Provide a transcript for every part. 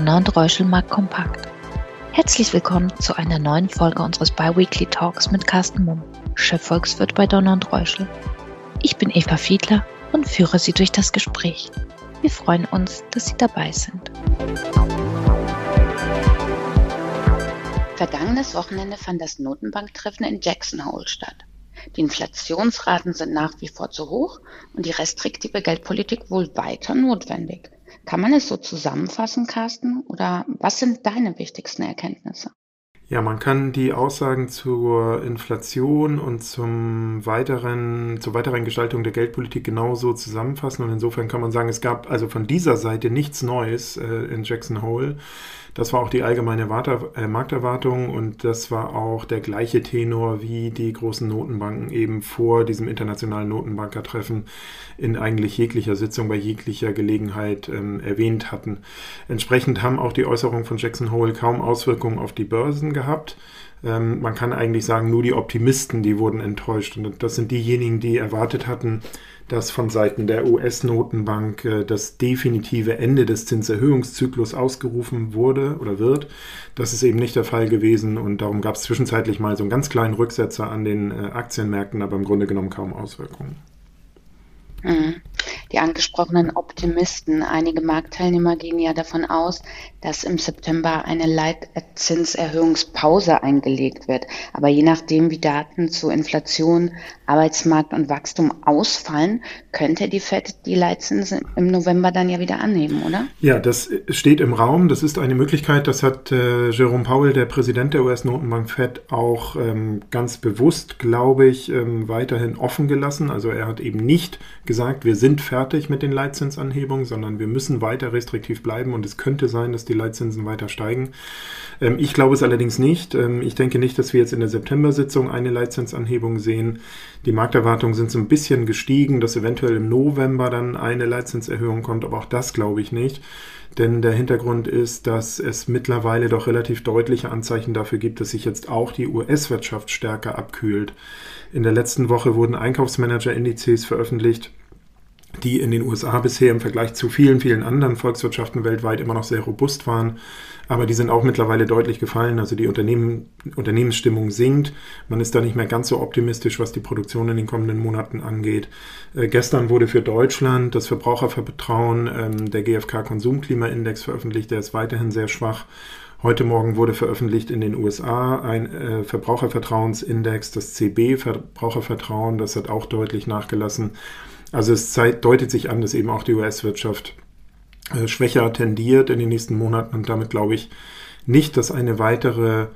Donner und Reuschelmark kompakt. Herzlich willkommen zu einer neuen Folge unseres Biweekly Talks mit Carsten Mumm, Chefvolkswirt bei Donner und Reuschel. Ich bin Eva Fiedler und führe Sie durch das Gespräch. Wir freuen uns, dass Sie dabei sind. Vergangenes Wochenende fand das Notenbanktreffen in Jackson Hole statt. Die Inflationsraten sind nach wie vor zu hoch und die restriktive Geldpolitik wohl weiter notwendig. Kann man es so zusammenfassen, Carsten? Oder was sind deine wichtigsten Erkenntnisse? Ja, man kann die Aussagen zur Inflation und zum weiteren, zur weiteren Gestaltung der Geldpolitik genauso zusammenfassen. Und insofern kann man sagen, es gab also von dieser Seite nichts Neues äh, in Jackson Hole. Das war auch die allgemeine äh, Markterwartung und das war auch der gleiche Tenor, wie die großen Notenbanken eben vor diesem internationalen Notenbankertreffen in eigentlich jeglicher Sitzung, bei jeglicher Gelegenheit ähm, erwähnt hatten. Entsprechend haben auch die Äußerungen von Jackson Hole kaum Auswirkungen auf die Börsen gehabt. Ähm, man kann eigentlich sagen, nur die Optimisten, die wurden enttäuscht. Und das sind diejenigen, die erwartet hatten, dass von Seiten der US-Notenbank äh, das definitive Ende des Zinserhöhungszyklus ausgerufen wurde oder wird. Das ist eben nicht der Fall gewesen und darum gab es zwischenzeitlich mal so einen ganz kleinen Rücksetzer an den äh, Aktienmärkten, aber im Grunde genommen kaum Auswirkungen. Mhm die angesprochenen Optimisten. Einige Marktteilnehmer gehen ja davon aus, dass im September eine Leitzinserhöhungspause eingelegt wird. Aber je nachdem, wie Daten zu Inflation, Arbeitsmarkt und Wachstum ausfallen, könnte die FED die Leitzinsen im November dann ja wieder annehmen, oder? Ja, das steht im Raum. Das ist eine Möglichkeit. Das hat äh, Jerome Powell, der Präsident der US-Notenbank FED, auch ähm, ganz bewusst, glaube ich, ähm, weiterhin offen gelassen. Also er hat eben nicht gesagt, wir sind fertig fertig mit den Leitzinsanhebungen, sondern wir müssen weiter restriktiv bleiben und es könnte sein, dass die Leitzinsen weiter steigen. Ähm, ich glaube es allerdings nicht. Ähm, ich denke nicht, dass wir jetzt in der September-Sitzung eine Leitzinsanhebung sehen. Die Markterwartungen sind so ein bisschen gestiegen, dass eventuell im November dann eine Leitzinserhöhung kommt, aber auch das glaube ich nicht. Denn der Hintergrund ist, dass es mittlerweile doch relativ deutliche Anzeichen dafür gibt, dass sich jetzt auch die US-Wirtschaft stärker abkühlt. In der letzten Woche wurden Einkaufsmanager-Indizes veröffentlicht, die in den USA bisher im Vergleich zu vielen, vielen anderen Volkswirtschaften weltweit immer noch sehr robust waren. Aber die sind auch mittlerweile deutlich gefallen. Also die Unternehmen, Unternehmensstimmung sinkt. Man ist da nicht mehr ganz so optimistisch, was die Produktion in den kommenden Monaten angeht. Äh, gestern wurde für Deutschland das Verbrauchervertrauen, ähm, der GfK Konsumklimaindex veröffentlicht. Der ist weiterhin sehr schwach. Heute Morgen wurde veröffentlicht in den USA ein äh, Verbrauchervertrauensindex, das CB Verbrauchervertrauen. Das hat auch deutlich nachgelassen. Also es deutet sich an, dass eben auch die US-Wirtschaft äh, schwächer tendiert in den nächsten Monaten und damit glaube ich nicht, dass eine weitere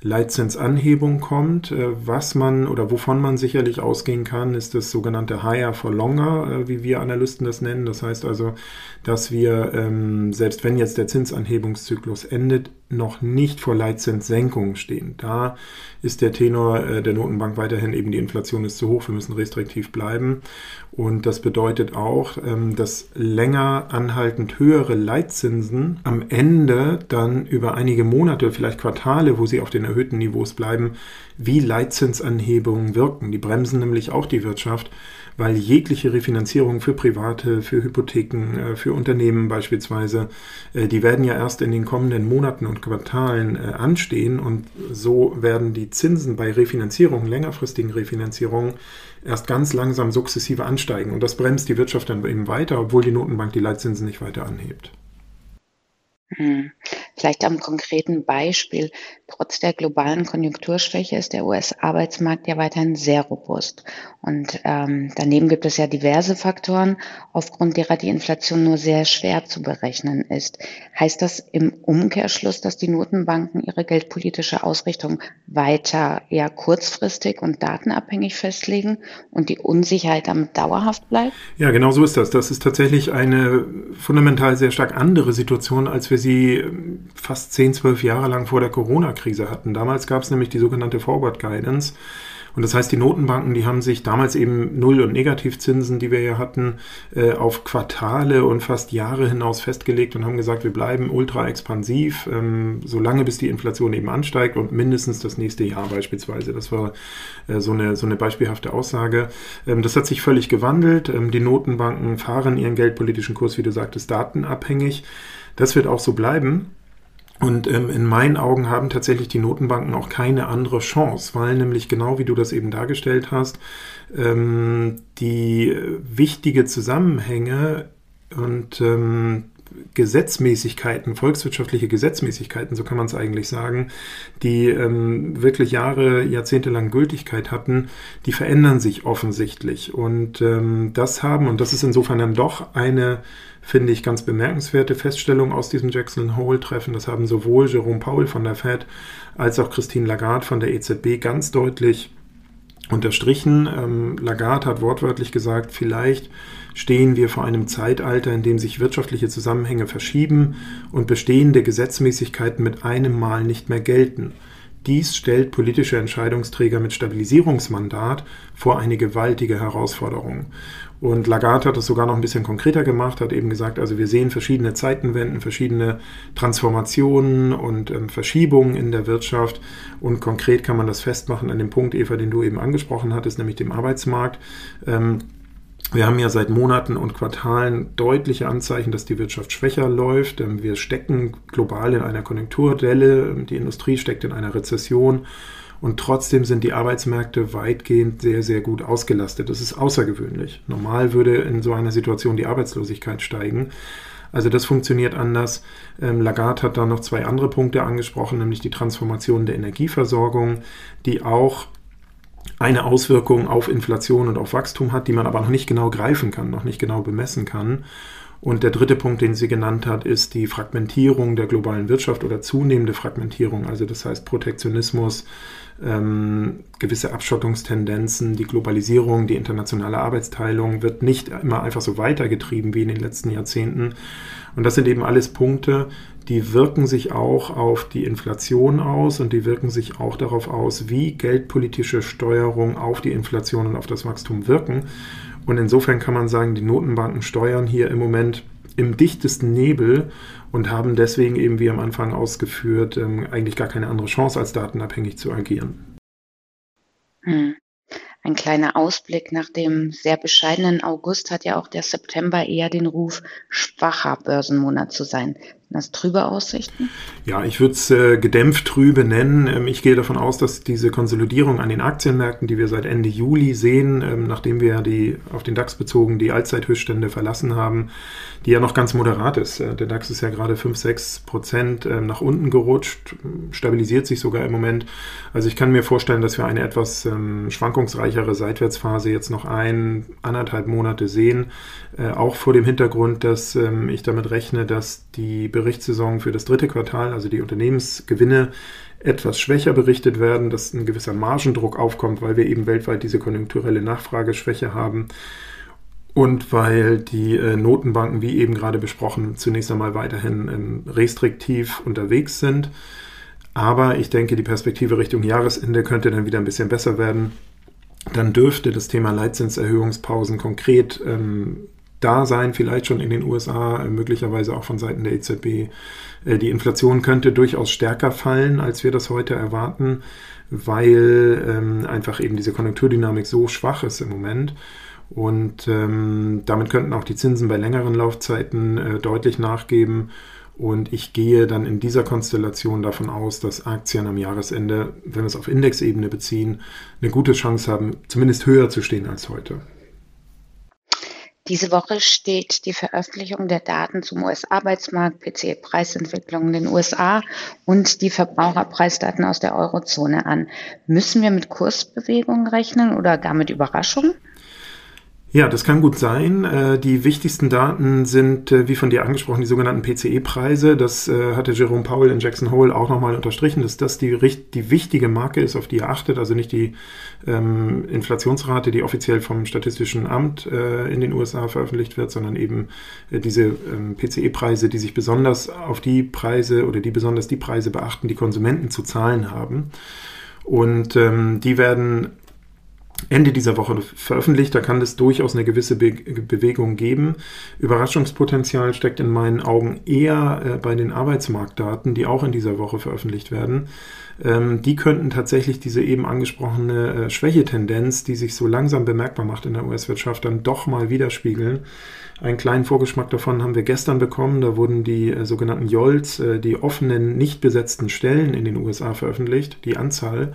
Leitzinsanhebung kommt. Äh, was man oder wovon man sicherlich ausgehen kann, ist das sogenannte Higher for Longer, äh, wie wir Analysten das nennen. Das heißt also, dass wir, ähm, selbst wenn jetzt der Zinsanhebungszyklus endet, noch nicht vor Leitzinssenkungen stehen. Da ist der Tenor äh, der Notenbank weiterhin eben, die Inflation ist zu hoch, wir müssen restriktiv bleiben. Und das bedeutet auch, ähm, dass länger anhaltend höhere Leitzinsen am Ende dann über einige Monate, vielleicht Quartale, wo sie auf den erhöhten Niveaus bleiben, wie Leitzinsanhebungen wirken. Die bremsen nämlich auch die Wirtschaft weil jegliche Refinanzierung für Private, für Hypotheken, äh, für Unternehmen beispielsweise, äh, die werden ja erst in den kommenden Monaten und Quartalen äh, anstehen und so werden die Zinsen bei Refinanzierungen, längerfristigen Refinanzierungen, erst ganz langsam sukzessive ansteigen und das bremst die Wirtschaft dann eben weiter, obwohl die Notenbank die Leitzinsen nicht weiter anhebt. Hm. Vielleicht am konkreten Beispiel. Trotz der globalen Konjunkturschwäche ist der US-Arbeitsmarkt ja weiterhin sehr robust. Und ähm, daneben gibt es ja diverse Faktoren, aufgrund derer die Inflation nur sehr schwer zu berechnen ist. Heißt das im Umkehrschluss, dass die Notenbanken ihre geldpolitische Ausrichtung weiter eher kurzfristig und datenabhängig festlegen und die Unsicherheit damit dauerhaft bleibt? Ja, genau so ist das. Das ist tatsächlich eine fundamental sehr stark andere Situation, als wir sie fast 10, 12 Jahre lang vor der Corona-Krise hatten. Damals gab es nämlich die sogenannte Forward Guidance. Und das heißt, die Notenbanken, die haben sich damals eben Null- und Negativzinsen, die wir ja hatten, äh, auf Quartale und fast Jahre hinaus festgelegt und haben gesagt, wir bleiben ultra expansiv, ähm, solange bis die Inflation eben ansteigt und mindestens das nächste Jahr beispielsweise. Das war äh, so, eine, so eine beispielhafte Aussage. Ähm, das hat sich völlig gewandelt. Ähm, die Notenbanken fahren ihren geldpolitischen Kurs, wie du sagtest, datenabhängig. Das wird auch so bleiben. Und ähm, in meinen Augen haben tatsächlich die Notenbanken auch keine andere Chance, weil nämlich genau wie du das eben dargestellt hast, ähm, die wichtige Zusammenhänge und ähm, Gesetzmäßigkeiten, volkswirtschaftliche Gesetzmäßigkeiten, so kann man es eigentlich sagen, die ähm, wirklich Jahre, Jahrzehnte lang Gültigkeit hatten, die verändern sich offensichtlich. Und ähm, das haben, und das ist insofern dann doch eine finde ich, ganz bemerkenswerte Feststellung aus diesem Jackson Hole-Treffen. Das haben sowohl Jerome Powell von der Fed als auch Christine Lagarde von der EZB ganz deutlich unterstrichen. Ähm, Lagarde hat wortwörtlich gesagt, vielleicht stehen wir vor einem Zeitalter, in dem sich wirtschaftliche Zusammenhänge verschieben und bestehende Gesetzmäßigkeiten mit einem Mal nicht mehr gelten. Dies stellt politische Entscheidungsträger mit Stabilisierungsmandat vor eine gewaltige Herausforderung. Und Lagarde hat es sogar noch ein bisschen konkreter gemacht, hat eben gesagt, also wir sehen verschiedene Zeitenwenden, verschiedene Transformationen und ähm, Verschiebungen in der Wirtschaft. Und konkret kann man das festmachen an dem Punkt, Eva, den du eben angesprochen hattest, nämlich dem Arbeitsmarkt. Ähm, wir haben ja seit Monaten und Quartalen deutliche Anzeichen, dass die Wirtschaft schwächer läuft. Ähm, wir stecken global in einer Konjunkturdelle, die Industrie steckt in einer Rezession. Und trotzdem sind die Arbeitsmärkte weitgehend sehr, sehr gut ausgelastet. Das ist außergewöhnlich. Normal würde in so einer Situation die Arbeitslosigkeit steigen. Also das funktioniert anders. Ähm, Lagarde hat da noch zwei andere Punkte angesprochen, nämlich die Transformation der Energieversorgung, die auch eine Auswirkung auf Inflation und auf Wachstum hat, die man aber noch nicht genau greifen kann, noch nicht genau bemessen kann. Und der dritte Punkt, den sie genannt hat, ist die Fragmentierung der globalen Wirtschaft oder zunehmende Fragmentierung. Also das heißt Protektionismus, ähm, gewisse Abschottungstendenzen, die Globalisierung, die internationale Arbeitsteilung wird nicht immer einfach so weitergetrieben wie in den letzten Jahrzehnten. Und das sind eben alles Punkte, die wirken sich auch auf die Inflation aus und die wirken sich auch darauf aus, wie geldpolitische Steuerung auf die Inflation und auf das Wachstum wirken. Und insofern kann man sagen, die Notenbanken steuern hier im Moment im dichtesten Nebel und haben deswegen eben, wie am Anfang ausgeführt, ähm, eigentlich gar keine andere Chance, als datenabhängig zu agieren. Hm. Ein kleiner Ausblick nach dem sehr bescheidenen August hat ja auch der September eher den Ruf, schwacher Börsenmonat zu sein. Das trübe Aussichten? Ja, ich würde es äh, gedämpft trübe nennen. Ähm, ich gehe davon aus, dass diese Konsolidierung an den Aktienmärkten, die wir seit Ende Juli sehen, ähm, nachdem wir die auf den DAX bezogen die Allzeithöchststände verlassen haben, die ja noch ganz moderat ist. Äh, der DAX ist ja gerade 5, 6 Prozent äh, nach unten gerutscht, stabilisiert sich sogar im Moment. Also ich kann mir vorstellen, dass wir eine etwas ähm, schwankungsreichere Seitwärtsphase jetzt noch ein, anderthalb Monate sehen. Äh, auch vor dem Hintergrund, dass ähm, ich damit rechne, dass die Berichtssaison für das dritte Quartal, also die Unternehmensgewinne, etwas schwächer berichtet werden, dass ein gewisser Margendruck aufkommt, weil wir eben weltweit diese konjunkturelle Nachfrageschwäche haben und weil die äh, Notenbanken, wie eben gerade besprochen, zunächst einmal weiterhin ähm, restriktiv unterwegs sind. Aber ich denke, die Perspektive Richtung Jahresende könnte dann wieder ein bisschen besser werden. Dann dürfte das Thema Leitzinserhöhungspausen konkret ähm, da sein, vielleicht schon in den USA, äh, möglicherweise auch von Seiten der EZB. Äh, die Inflation könnte durchaus stärker fallen, als wir das heute erwarten, weil ähm, einfach eben diese Konjunkturdynamik so schwach ist im Moment. Und ähm, damit könnten auch die Zinsen bei längeren Laufzeiten äh, deutlich nachgeben. Und ich gehe dann in dieser Konstellation davon aus, dass Aktien am Jahresende, wenn wir es auf Indexebene beziehen, eine gute Chance haben, zumindest höher zu stehen als heute. Diese Woche steht die Veröffentlichung der Daten zum US-Arbeitsmarkt, PCE-Preisentwicklung in den USA und die Verbraucherpreisdaten aus der Eurozone an. Müssen wir mit Kursbewegungen rechnen oder gar mit Überraschungen? Ja, das kann gut sein. Äh, die wichtigsten Daten sind, äh, wie von dir angesprochen, die sogenannten PCE-Preise. Das äh, hatte Jerome Powell in Jackson Hole auch nochmal unterstrichen, dass das die, die wichtige Marke ist, auf die er achtet. Also nicht die ähm, Inflationsrate, die offiziell vom Statistischen Amt äh, in den USA veröffentlicht wird, sondern eben äh, diese ähm, PCE-Preise, die sich besonders auf die Preise oder die besonders die Preise beachten, die Konsumenten zu zahlen haben. Und ähm, die werden Ende dieser Woche veröffentlicht. Da kann es durchaus eine gewisse Be Bewegung geben. Überraschungspotenzial steckt in meinen Augen eher äh, bei den Arbeitsmarktdaten, die auch in dieser Woche veröffentlicht werden. Ähm, die könnten tatsächlich diese eben angesprochene äh, Schwächetendenz, die sich so langsam bemerkbar macht in der US-Wirtschaft, dann doch mal widerspiegeln. Einen kleinen Vorgeschmack davon haben wir gestern bekommen. Da wurden die äh, sogenannten YOLs, äh, die offenen, nicht besetzten Stellen in den USA veröffentlicht, die Anzahl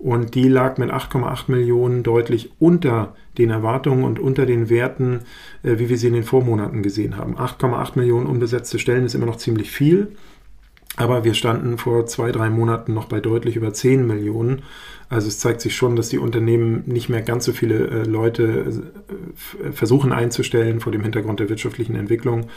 und die lag mit 8,8 Millionen deutlich unter den Erwartungen und unter den Werten, äh, wie wir sie in den Vormonaten gesehen haben. 8,8 Millionen unbesetzte Stellen ist immer noch ziemlich viel, aber wir standen vor zwei, drei Monaten noch bei deutlich über 10 Millionen. Also es zeigt sich schon, dass die Unternehmen nicht mehr ganz so viele äh, Leute äh, versuchen einzustellen vor dem Hintergrund der wirtschaftlichen Entwicklung.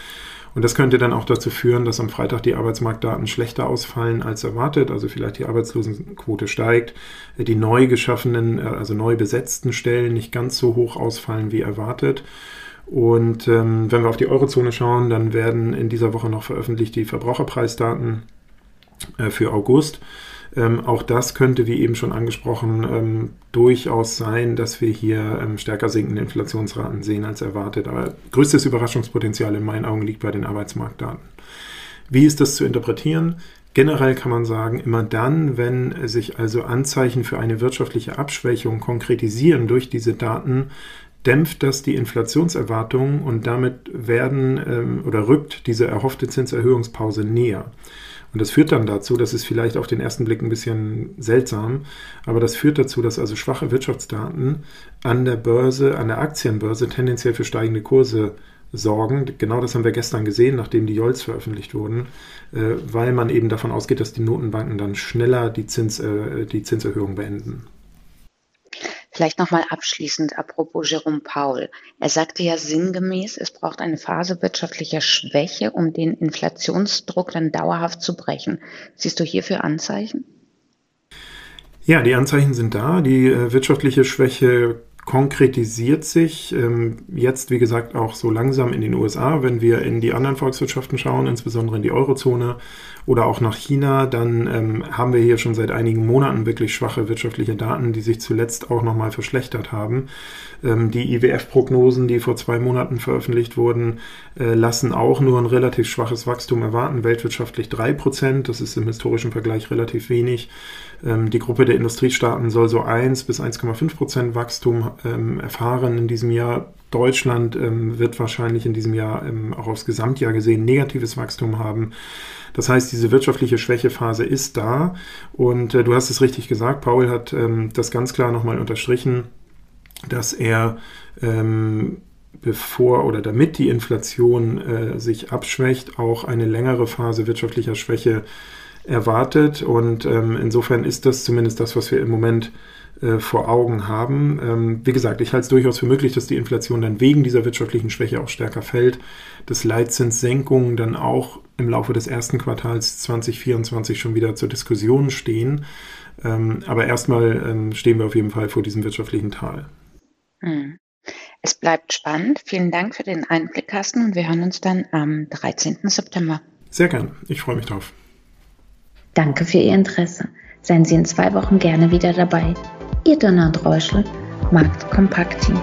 Und das könnte dann auch dazu führen, dass am Freitag die Arbeitsmarktdaten schlechter ausfallen als erwartet, also vielleicht die Arbeitslosenquote steigt, die neu geschaffenen, äh, also neu besetzten Stellen nicht ganz so hoch ausfallen wie erwartet. Und ähm, wenn wir auf die Eurozone schauen, dann werden in dieser Woche noch veröffentlicht die Verbraucherpreisdaten äh, für August. Ähm, auch das könnte, wie eben schon angesprochen, ähm, durchaus sein, dass wir hier ähm, stärker sinkende Inflationsraten sehen als erwartet. Aber größtes Überraschungspotenzial in meinen Augen liegt bei den Arbeitsmarktdaten. Wie ist das zu interpretieren? Generell kann man sagen, immer dann, wenn sich also Anzeichen für eine wirtschaftliche Abschwächung konkretisieren durch diese Daten, dämpft das die Inflationserwartungen und damit werden ähm, oder rückt diese erhoffte Zinserhöhungspause näher. Und das führt dann dazu, das ist vielleicht auf den ersten Blick ein bisschen seltsam, aber das führt dazu, dass also schwache Wirtschaftsdaten an der Börse, an der Aktienbörse tendenziell für steigende Kurse sorgen. Genau das haben wir gestern gesehen, nachdem die JOLs veröffentlicht wurden, äh, weil man eben davon ausgeht, dass die Notenbanken dann schneller die, Zins, äh, die Zinserhöhung beenden. Vielleicht nochmal abschließend apropos Jerome Paul. Er sagte ja sinngemäß, es braucht eine Phase wirtschaftlicher Schwäche, um den Inflationsdruck dann dauerhaft zu brechen. Siehst du hierfür Anzeichen? Ja, die Anzeichen sind da. Die äh, wirtschaftliche Schwäche konkretisiert sich ähm, jetzt, wie gesagt, auch so langsam in den USA. Wenn wir in die anderen Volkswirtschaften schauen, insbesondere in die Eurozone oder auch nach China, dann ähm, haben wir hier schon seit einigen Monaten wirklich schwache wirtschaftliche Daten, die sich zuletzt auch nochmal verschlechtert haben. Ähm, die IWF-Prognosen, die vor zwei Monaten veröffentlicht wurden, äh, lassen auch nur ein relativ schwaches Wachstum erwarten, weltwirtschaftlich drei Prozent. Das ist im historischen Vergleich relativ wenig. Ähm, die Gruppe der Industriestaaten soll so 1 bis 1,5 Prozent Wachstum ähm, erfahren in diesem Jahr. Deutschland ähm, wird wahrscheinlich in diesem Jahr ähm, auch aufs Gesamtjahr gesehen negatives Wachstum haben. Das heißt, diese wirtschaftliche Schwächephase ist da. Und äh, du hast es richtig gesagt, Paul hat ähm, das ganz klar nochmal unterstrichen, dass er ähm, bevor oder damit die Inflation äh, sich abschwächt, auch eine längere Phase wirtschaftlicher Schwäche erwartet. Und ähm, insofern ist das zumindest das, was wir im Moment äh, vor Augen haben. Ähm, wie gesagt, ich halte es durchaus für möglich, dass die Inflation dann wegen dieser wirtschaftlichen Schwäche auch stärker fällt, dass Leitzinssenkungen dann auch im Laufe des ersten Quartals 2024 schon wieder zur Diskussion stehen. Ähm, aber erstmal ähm, stehen wir auf jeden Fall vor diesem wirtschaftlichen Tal. Hm. Es bleibt spannend. Vielen Dank für den Einblick, Carsten, und wir hören uns dann am 13. September. Sehr gern. Ich freue mich drauf. Danke für Ihr Interesse. Seien Sie in zwei Wochen gerne wieder dabei. Ihr und Reuschel, Markt Team.